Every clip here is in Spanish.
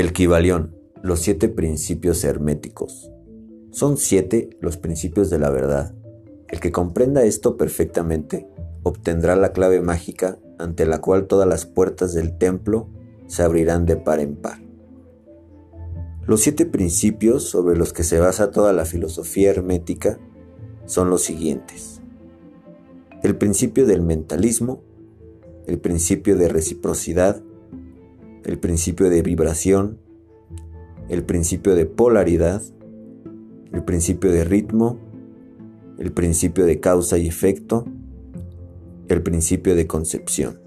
El Kibalión, los siete principios herméticos. Son siete los principios de la verdad. El que comprenda esto perfectamente obtendrá la clave mágica ante la cual todas las puertas del templo se abrirán de par en par. Los siete principios sobre los que se basa toda la filosofía hermética son los siguientes. El principio del mentalismo, el principio de reciprocidad, el principio de vibración, el principio de polaridad, el principio de ritmo, el principio de causa y efecto, el principio de concepción.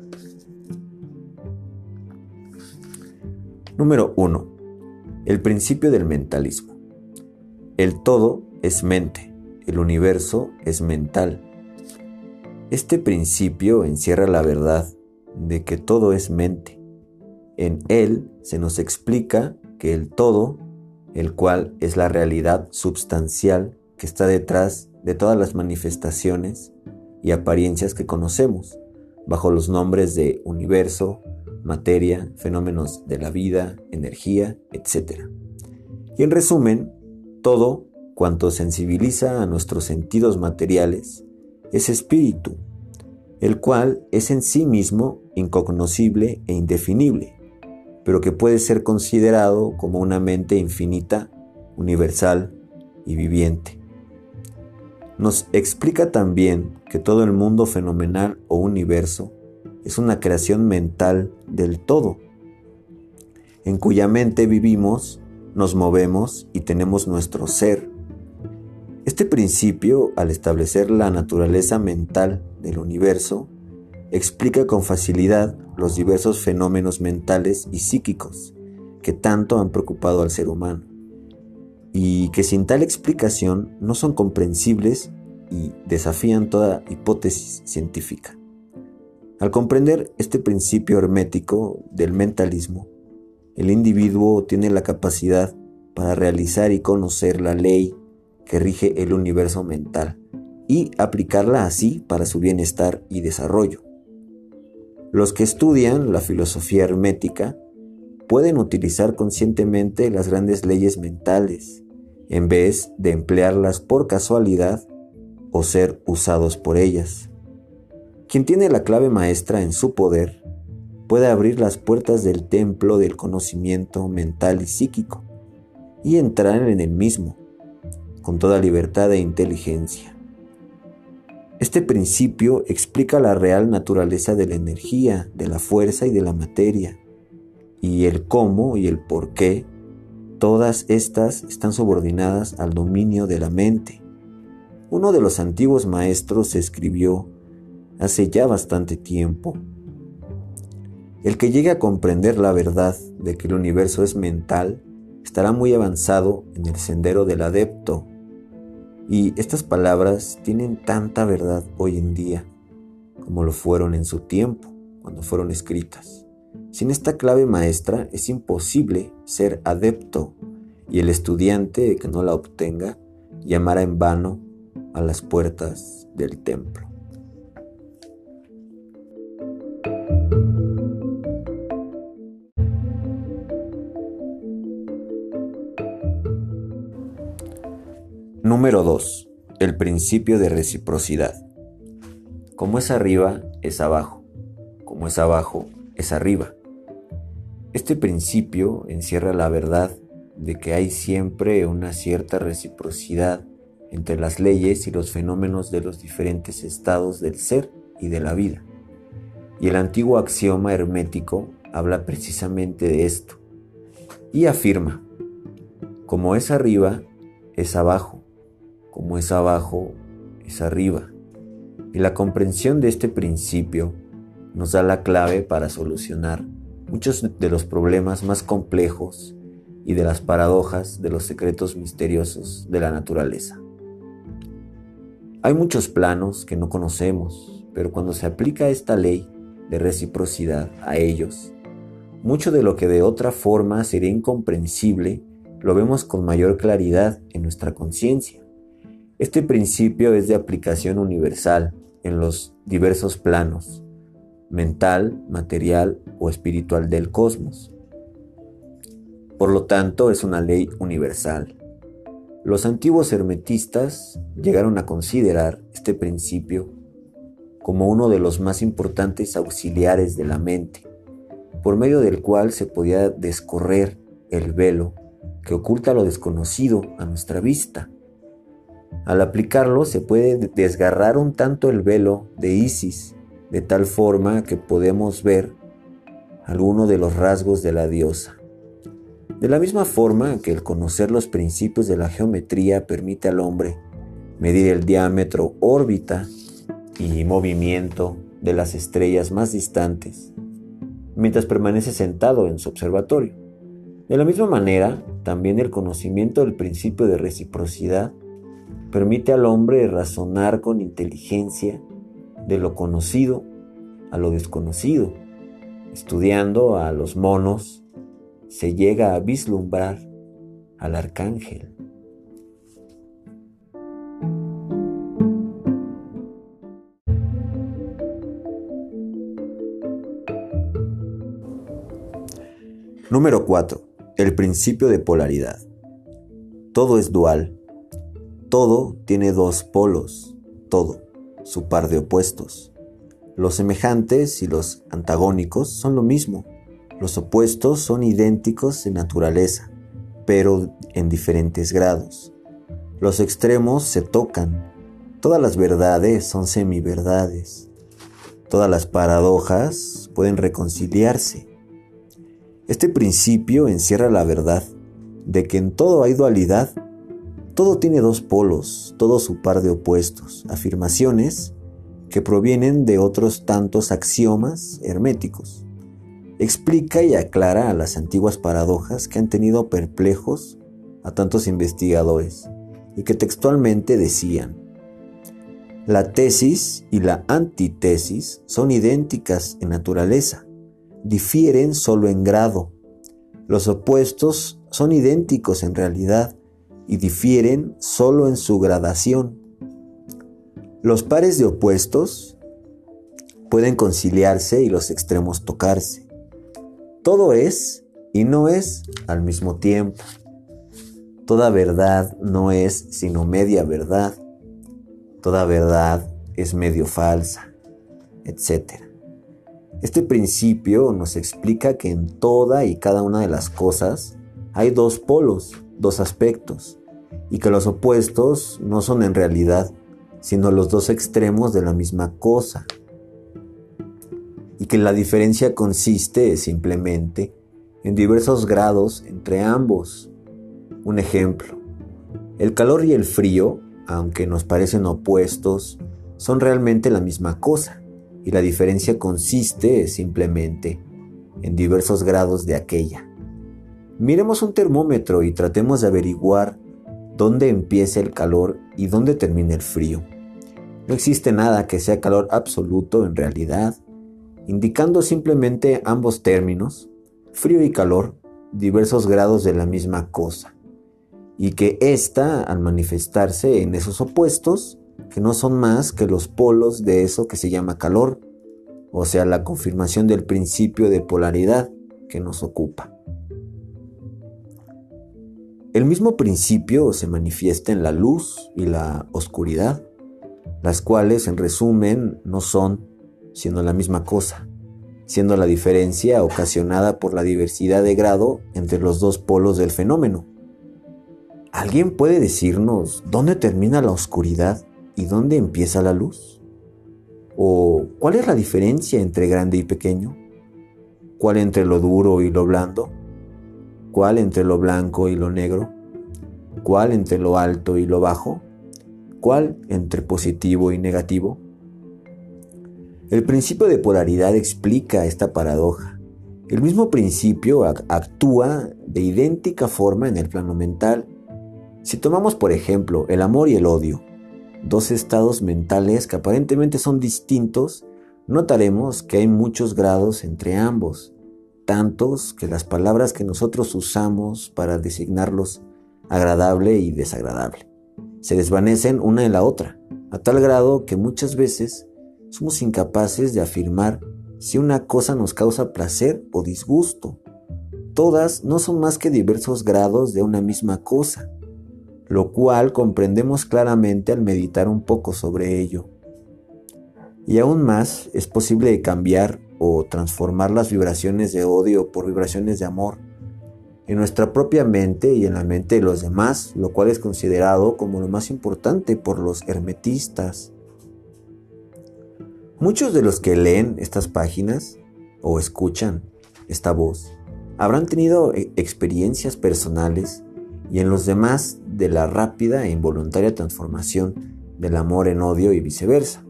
Número 1. El principio del mentalismo. El todo es mente, el universo es mental. Este principio encierra la verdad de que todo es mente. En él se nos explica que el todo, el cual es la realidad substancial que está detrás de todas las manifestaciones y apariencias que conocemos, bajo los nombres de universo, materia, fenómenos de la vida, energía, etc. Y en resumen, todo cuanto sensibiliza a nuestros sentidos materiales es espíritu, el cual es en sí mismo incognoscible e indefinible, pero que puede ser considerado como una mente infinita, universal y viviente. Nos explica también que todo el mundo fenomenal o universo es una creación mental del todo, en cuya mente vivimos, nos movemos y tenemos nuestro ser. Este principio, al establecer la naturaleza mental del universo, explica con facilidad los diversos fenómenos mentales y psíquicos que tanto han preocupado al ser humano, y que sin tal explicación no son comprensibles y desafían toda hipótesis científica. Al comprender este principio hermético del mentalismo, el individuo tiene la capacidad para realizar y conocer la ley que rige el universo mental y aplicarla así para su bienestar y desarrollo. Los que estudian la filosofía hermética pueden utilizar conscientemente las grandes leyes mentales en vez de emplearlas por casualidad o ser usados por ellas. Quien tiene la clave maestra en su poder puede abrir las puertas del templo del conocimiento mental y psíquico y entrar en el mismo con toda libertad e inteligencia. Este principio explica la real naturaleza de la energía, de la fuerza y de la materia, y el cómo y el por qué todas estas están subordinadas al dominio de la mente. Uno de los antiguos maestros escribió hace ya bastante tiempo. El que llegue a comprender la verdad de que el universo es mental estará muy avanzado en el sendero del adepto. Y estas palabras tienen tanta verdad hoy en día como lo fueron en su tiempo, cuando fueron escritas. Sin esta clave maestra es imposible ser adepto y el estudiante que no la obtenga llamará en vano a las puertas del templo. Número 2. El principio de reciprocidad. Como es arriba, es abajo. Como es abajo, es arriba. Este principio encierra la verdad de que hay siempre una cierta reciprocidad entre las leyes y los fenómenos de los diferentes estados del ser y de la vida. Y el antiguo axioma hermético habla precisamente de esto y afirma, como es arriba, es abajo, como es abajo, es arriba. Y la comprensión de este principio nos da la clave para solucionar muchos de los problemas más complejos y de las paradojas de los secretos misteriosos de la naturaleza. Hay muchos planos que no conocemos, pero cuando se aplica esta ley de reciprocidad a ellos, mucho de lo que de otra forma sería incomprensible lo vemos con mayor claridad en nuestra conciencia. Este principio es de aplicación universal en los diversos planos, mental, material o espiritual del cosmos. Por lo tanto, es una ley universal. Los antiguos hermetistas llegaron a considerar este principio como uno de los más importantes auxiliares de la mente, por medio del cual se podía descorrer el velo que oculta lo desconocido a nuestra vista. Al aplicarlo se puede desgarrar un tanto el velo de Isis, de tal forma que podemos ver alguno de los rasgos de la diosa. De la misma forma que el conocer los principios de la geometría permite al hombre medir el diámetro, órbita y movimiento de las estrellas más distantes, mientras permanece sentado en su observatorio. De la misma manera, también el conocimiento del principio de reciprocidad permite al hombre razonar con inteligencia de lo conocido a lo desconocido. Estudiando a los monos, se llega a vislumbrar al arcángel. Número 4. El principio de polaridad. Todo es dual. Todo tiene dos polos. Todo, su par de opuestos. Los semejantes y los antagónicos son lo mismo. Los opuestos son idénticos en naturaleza, pero en diferentes grados. Los extremos se tocan. Todas las verdades son semiverdades. Todas las paradojas pueden reconciliarse este principio encierra la verdad de que en todo hay dualidad, todo tiene dos polos, todo su par de opuestos, afirmaciones que provienen de otros tantos axiomas herméticos. Explica y aclara a las antiguas paradojas que han tenido perplejos a tantos investigadores y que textualmente decían, la tesis y la antítesis son idénticas en naturaleza, difieren solo en grado. Los opuestos son idénticos en realidad y difieren solo en su gradación. Los pares de opuestos pueden conciliarse y los extremos tocarse. Todo es y no es al mismo tiempo. Toda verdad no es sino media verdad. Toda verdad es medio falsa, etc. Este principio nos explica que en toda y cada una de las cosas hay dos polos, dos aspectos, y que los opuestos no son en realidad sino los dos extremos de la misma cosa, y que la diferencia consiste simplemente en diversos grados entre ambos. Un ejemplo, el calor y el frío, aunque nos parecen opuestos, son realmente la misma cosa y la diferencia consiste simplemente en diversos grados de aquella. Miremos un termómetro y tratemos de averiguar dónde empieza el calor y dónde termina el frío. No existe nada que sea calor absoluto en realidad, indicando simplemente ambos términos, frío y calor, diversos grados de la misma cosa, y que ésta, al manifestarse en esos opuestos, que no son más que los polos de eso que se llama calor, o sea, la confirmación del principio de polaridad que nos ocupa. El mismo principio se manifiesta en la luz y la oscuridad, las cuales en resumen no son sino la misma cosa, siendo la diferencia ocasionada por la diversidad de grado entre los dos polos del fenómeno. ¿Alguien puede decirnos dónde termina la oscuridad ¿Y dónde empieza la luz? ¿O cuál es la diferencia entre grande y pequeño? ¿Cuál entre lo duro y lo blando? ¿Cuál entre lo blanco y lo negro? ¿Cuál entre lo alto y lo bajo? ¿Cuál entre positivo y negativo? El principio de polaridad explica esta paradoja. El mismo principio actúa de idéntica forma en el plano mental. Si tomamos por ejemplo el amor y el odio, dos estados mentales que aparentemente son distintos, notaremos que hay muchos grados entre ambos, tantos que las palabras que nosotros usamos para designarlos agradable y desagradable se desvanecen una en la otra, a tal grado que muchas veces somos incapaces de afirmar si una cosa nos causa placer o disgusto, todas no son más que diversos grados de una misma cosa, lo cual comprendemos claramente al meditar un poco sobre ello. Y aún más es posible cambiar o transformar las vibraciones de odio por vibraciones de amor en nuestra propia mente y en la mente de los demás, lo cual es considerado como lo más importante por los hermetistas. Muchos de los que leen estas páginas o escuchan esta voz habrán tenido e, experiencias personales y en los demás de la rápida e involuntaria transformación del amor en odio y viceversa.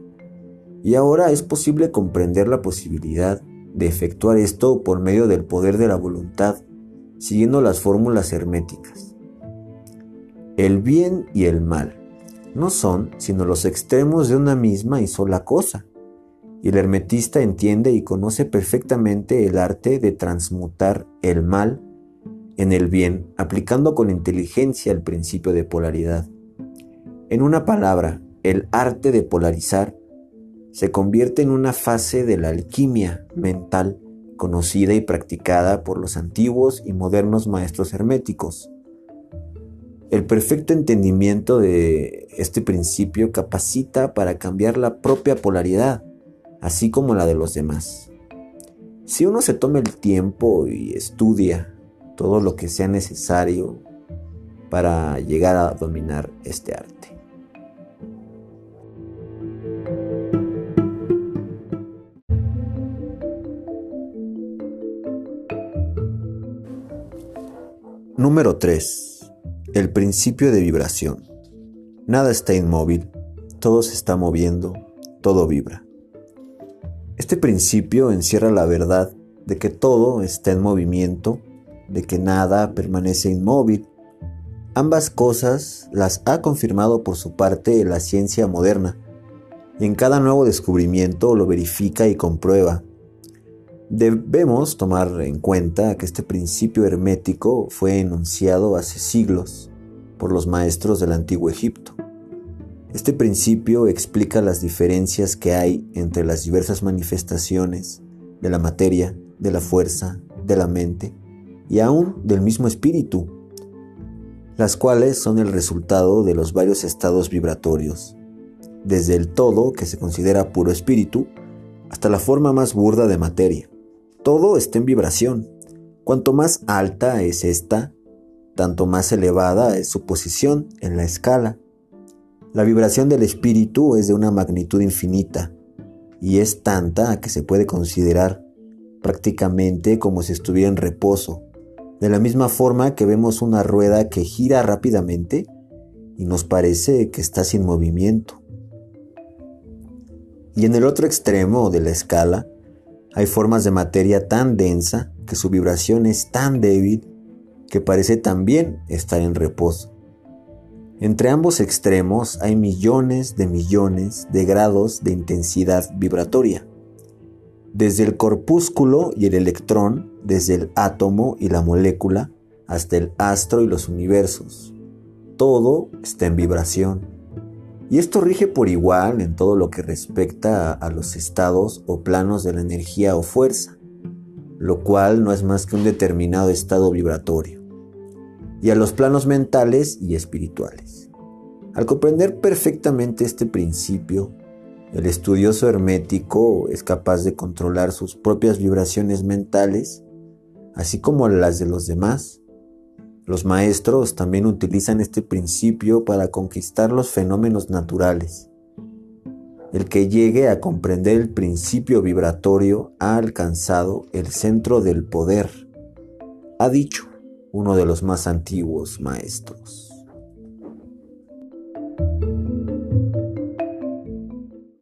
Y ahora es posible comprender la posibilidad de efectuar esto por medio del poder de la voluntad, siguiendo las fórmulas herméticas. El bien y el mal no son sino los extremos de una misma y sola cosa y el hermetista entiende y conoce perfectamente el arte de transmutar el mal en el bien, aplicando con inteligencia el principio de polaridad. En una palabra, el arte de polarizar se convierte en una fase de la alquimia mental conocida y practicada por los antiguos y modernos maestros herméticos. El perfecto entendimiento de este principio capacita para cambiar la propia polaridad, así como la de los demás. Si uno se toma el tiempo y estudia todo lo que sea necesario para llegar a dominar este arte. Número 3. El principio de vibración. Nada está inmóvil, todo se está moviendo, todo vibra. Este principio encierra la verdad de que todo está en movimiento, de que nada permanece inmóvil. Ambas cosas las ha confirmado por su parte la ciencia moderna, y en cada nuevo descubrimiento lo verifica y comprueba. Debemos tomar en cuenta que este principio hermético fue enunciado hace siglos por los maestros del antiguo Egipto. Este principio explica las diferencias que hay entre las diversas manifestaciones de la materia, de la fuerza, de la mente y aún del mismo espíritu, las cuales son el resultado de los varios estados vibratorios, desde el todo, que se considera puro espíritu, hasta la forma más burda de materia. Todo está en vibración. Cuanto más alta es esta, tanto más elevada es su posición en la escala la vibración del espíritu es de una magnitud infinita y es tanta que se puede considerar prácticamente como si estuviera en reposo, de la misma forma que vemos una rueda que gira rápidamente y nos parece que está sin movimiento. Y en el otro extremo de la escala hay formas de materia tan densa que su vibración es tan débil que parece también estar en reposo. Entre ambos extremos hay millones de millones de grados de intensidad vibratoria. Desde el corpúsculo y el electrón, desde el átomo y la molécula, hasta el astro y los universos. Todo está en vibración. Y esto rige por igual en todo lo que respecta a los estados o planos de la energía o fuerza, lo cual no es más que un determinado estado vibratorio y a los planos mentales y espirituales. Al comprender perfectamente este principio, el estudioso hermético es capaz de controlar sus propias vibraciones mentales, así como las de los demás. Los maestros también utilizan este principio para conquistar los fenómenos naturales. El que llegue a comprender el principio vibratorio ha alcanzado el centro del poder. Ha dicho, uno de los más antiguos maestros.